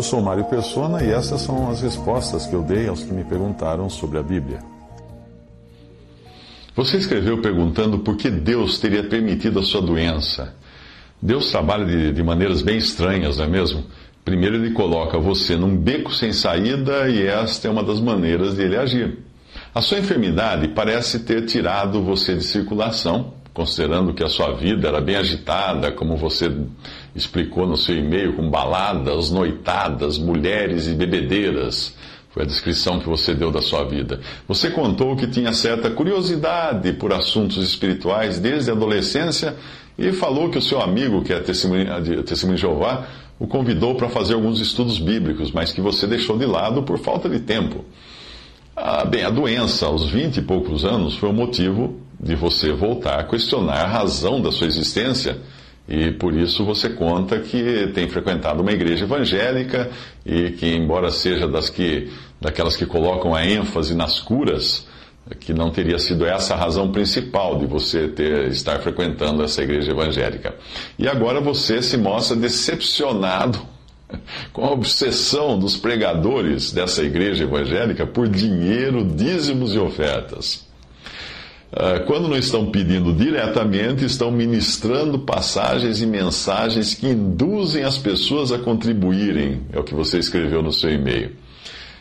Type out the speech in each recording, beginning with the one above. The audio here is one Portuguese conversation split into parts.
Eu sou Mário Persona e essas são as respostas que eu dei aos que me perguntaram sobre a Bíblia. Você escreveu perguntando por que Deus teria permitido a sua doença. Deus trabalha de, de maneiras bem estranhas, não é mesmo? Primeiro, ele coloca você num beco sem saída e esta é uma das maneiras de ele agir. A sua enfermidade parece ter tirado você de circulação, considerando que a sua vida era bem agitada, como você explicou no seu e-mail, com baladas, noitadas, mulheres e bebedeiras. Foi a descrição que você deu da sua vida. Você contou que tinha certa curiosidade por assuntos espirituais desde a adolescência e falou que o seu amigo, que é testemunho de, testemunho de Jeová, o convidou para fazer alguns estudos bíblicos, mas que você deixou de lado por falta de tempo. Ah, bem, a doença aos 20 e poucos anos foi o motivo de você voltar a questionar a razão da sua existência e por isso você conta que tem frequentado uma igreja evangélica e que, embora seja das que, daquelas que colocam a ênfase nas curas, que não teria sido essa a razão principal de você ter, estar frequentando essa igreja evangélica. E agora você se mostra decepcionado com a obsessão dos pregadores dessa igreja evangélica por dinheiro, dízimos e ofertas. Ah, quando não estão pedindo diretamente, estão ministrando passagens e mensagens que induzem as pessoas a contribuírem. É o que você escreveu no seu e-mail.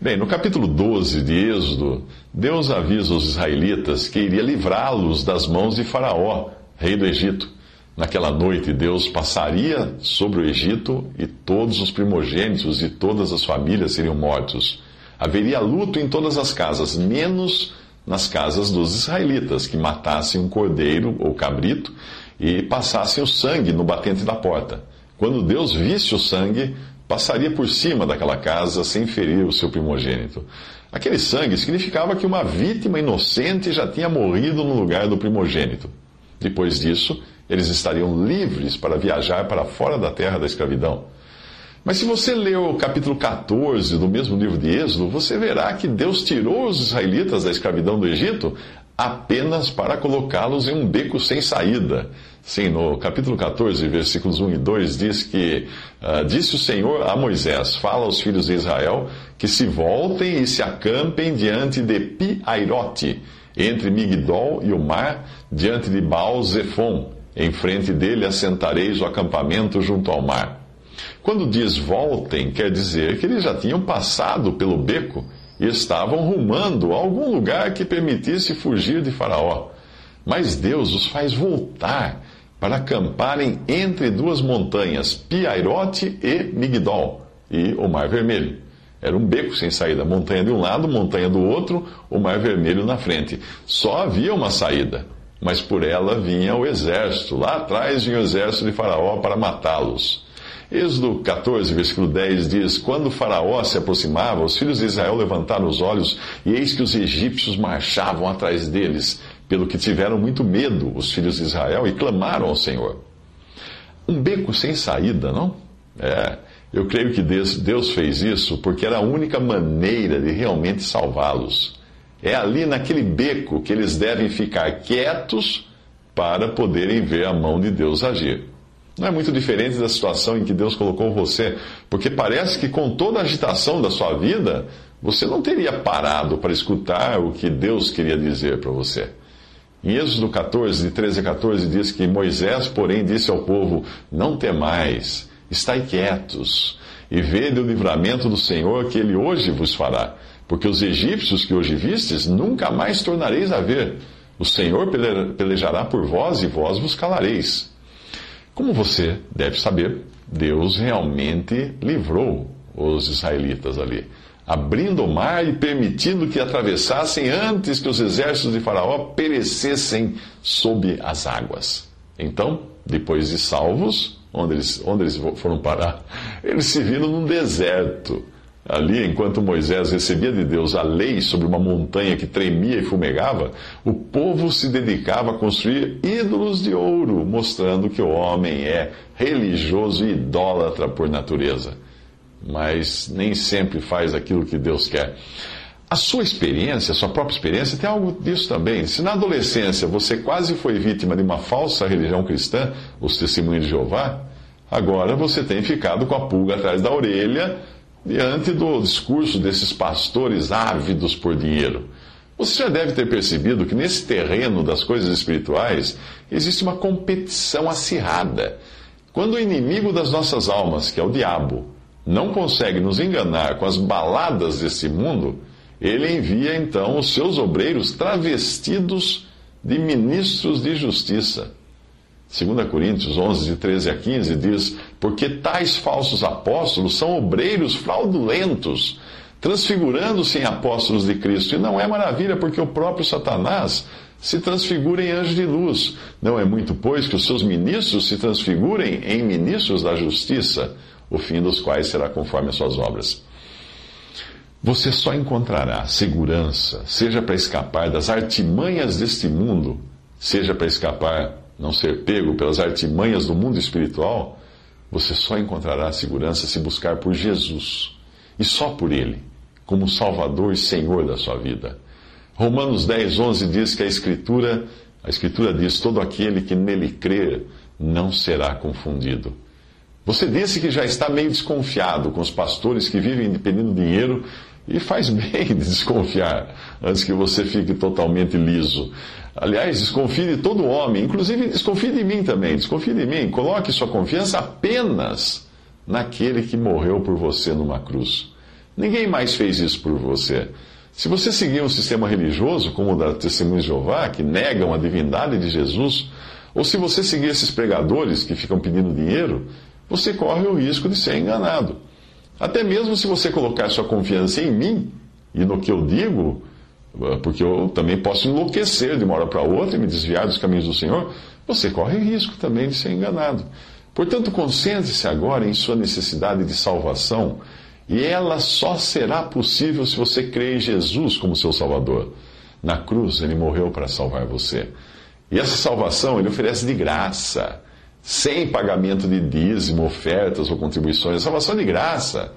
Bem, no capítulo 12 de Êxodo, Deus avisa os israelitas que iria livrá-los das mãos de Faraó, rei do Egito. Naquela noite, Deus passaria sobre o Egito e todos os primogênitos e todas as famílias seriam mortos. Haveria luto em todas as casas, menos nas casas dos israelitas, que matassem um cordeiro ou cabrito e passassem o sangue no batente da porta. Quando Deus visse o sangue, passaria por cima daquela casa sem ferir o seu primogênito. Aquele sangue significava que uma vítima inocente já tinha morrido no lugar do primogênito. Depois disso, eles estariam livres para viajar para fora da terra da escravidão. Mas se você ler o capítulo 14 do mesmo livro de Êxodo, você verá que Deus tirou os israelitas da escravidão do Egito apenas para colocá-los em um beco sem saída. Sim, no capítulo 14, versículos 1 e 2, diz que uh, disse o Senhor a Moisés: Fala aos filhos de Israel que se voltem e se acampem diante de Pi-Airote, entre Migdol e o mar, diante de Baal-Zephon. Em frente dele assentareis o acampamento junto ao mar. Quando diz voltem, quer dizer que eles já tinham passado pelo beco e estavam rumando a algum lugar que permitisse fugir de Faraó. Mas Deus os faz voltar para acamparem entre duas montanhas, Piairote e Migdol, e o Mar Vermelho. Era um beco sem saída, montanha de um lado, montanha do outro, o Mar Vermelho na frente. Só havia uma saída, mas por ela vinha o exército. Lá atrás vinha o exército de Faraó para matá-los. Êxodo 14, versículo 10 diz: Quando Faraó se aproximava, os filhos de Israel levantaram os olhos, e eis que os egípcios marchavam atrás deles, pelo que tiveram muito medo os filhos de Israel e clamaram ao Senhor. Um beco sem saída, não? É, eu creio que Deus fez isso porque era a única maneira de realmente salvá-los. É ali naquele beco que eles devem ficar quietos para poderem ver a mão de Deus agir. Não é muito diferente da situação em que Deus colocou você, porque parece que com toda a agitação da sua vida, você não teria parado para escutar o que Deus queria dizer para você. Em Êxodo 14, de 13 a 14, diz que Moisés, porém, disse ao povo: Não temais, estai quietos, e vede o livramento do Senhor que ele hoje vos fará. Porque os egípcios que hoje vistes, nunca mais tornareis a ver. O Senhor pelejará por vós e vós vos calareis. Como você deve saber, Deus realmente livrou os israelitas ali, abrindo o mar e permitindo que atravessassem antes que os exércitos de Faraó perecessem sob as águas. Então, Depois de salvos, onde eles, onde eles foram parar? Eles se viram num deserto. Ali, enquanto Moisés recebia de Deus a lei sobre uma montanha que tremia e fumegava, o povo se dedicava a construir ídolos de ouro, mostrando que o homem é religioso e idólatra por natureza. Mas nem sempre faz aquilo que Deus quer. A sua experiência, a sua própria experiência, tem algo disso também. Se na adolescência você quase foi vítima de uma falsa religião cristã, os testemunhos de Jeová, agora você tem ficado com a pulga atrás da orelha diante do discurso desses pastores ávidos por dinheiro. Você já deve ter percebido que nesse terreno das coisas espirituais existe uma competição acirrada. Quando o inimigo das nossas almas, que é o diabo, não consegue nos enganar com as baladas desse mundo, ele envia então os seus obreiros travestidos de ministros de justiça. 2 Coríntios 11, de 13 a 15 diz: Porque tais falsos apóstolos são obreiros fraudulentos, transfigurando-se em apóstolos de Cristo. E não é maravilha, porque o próprio Satanás se transfigura em anjo de luz. Não é muito, pois, que os seus ministros se transfigurem em ministros da justiça, o fim dos quais será conforme as suas obras. Você só encontrará segurança, seja para escapar das artimanhas deste mundo, seja para escapar, não ser pego pelas artimanhas do mundo espiritual, você só encontrará segurança se buscar por Jesus e só por Ele, como Salvador e Senhor da sua vida. Romanos 10, 11 diz que a Escritura, a Escritura diz: todo aquele que nele crer não será confundido. Você disse que já está meio desconfiado com os pastores que vivem pedindo dinheiro e faz bem de desconfiar antes que você fique totalmente liso. Aliás, desconfie de todo homem, inclusive desconfie de mim também. Desconfie de mim. Coloque sua confiança apenas naquele que morreu por você numa cruz. Ninguém mais fez isso por você. Se você seguir um sistema religioso, como o da Testemunha de Jeová, que negam a divindade de Jesus, ou se você seguir esses pregadores que ficam pedindo dinheiro, você corre o risco de ser enganado. Até mesmo se você colocar sua confiança em mim e no que eu digo, eh, porque eu também posso enlouquecer de uma hora para outra e me desviar dos caminhos do Senhor, você corre risco também de ser enganado. Portanto, concentre-se agora em sua necessidade de salvação, e ela só será possível se você crer em Jesus como seu Salvador. Na cruz, ele morreu para salvar você. E essa salvação ele oferece de graça sem pagamento de dízimo, ofertas ou contribuições. A salvação é de graça.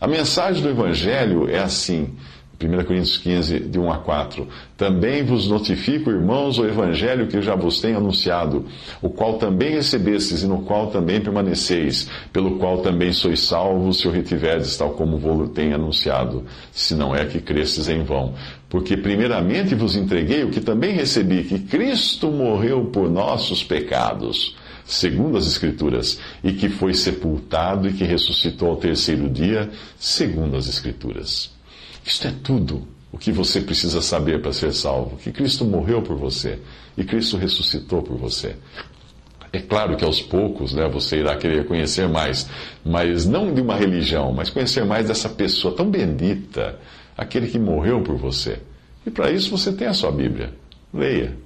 A mensagem do Evangelho é assim. 1 Coríntios 15, de 1 a 4. Também vos notifico, irmãos, o evangelho que já vos tenho anunciado, o qual também recebestes e no qual também permaneceis, pelo qual também sois salvos, se o retiverdes, tal como vos tenho anunciado, se não é que crestes em vão. Porque primeiramente vos entreguei o que também recebi, que Cristo morreu por nossos pecados segundo as Escrituras, e que foi sepultado e que ressuscitou ao terceiro dia, segundo as Escrituras. Isto é tudo o que você precisa saber para ser salvo: que Cristo morreu por você e Cristo ressuscitou por você. É claro que aos poucos né, você irá querer conhecer mais, mas não de uma religião, mas conhecer mais dessa pessoa tão bendita, aquele que morreu por você. E para isso você tem a sua Bíblia. Leia.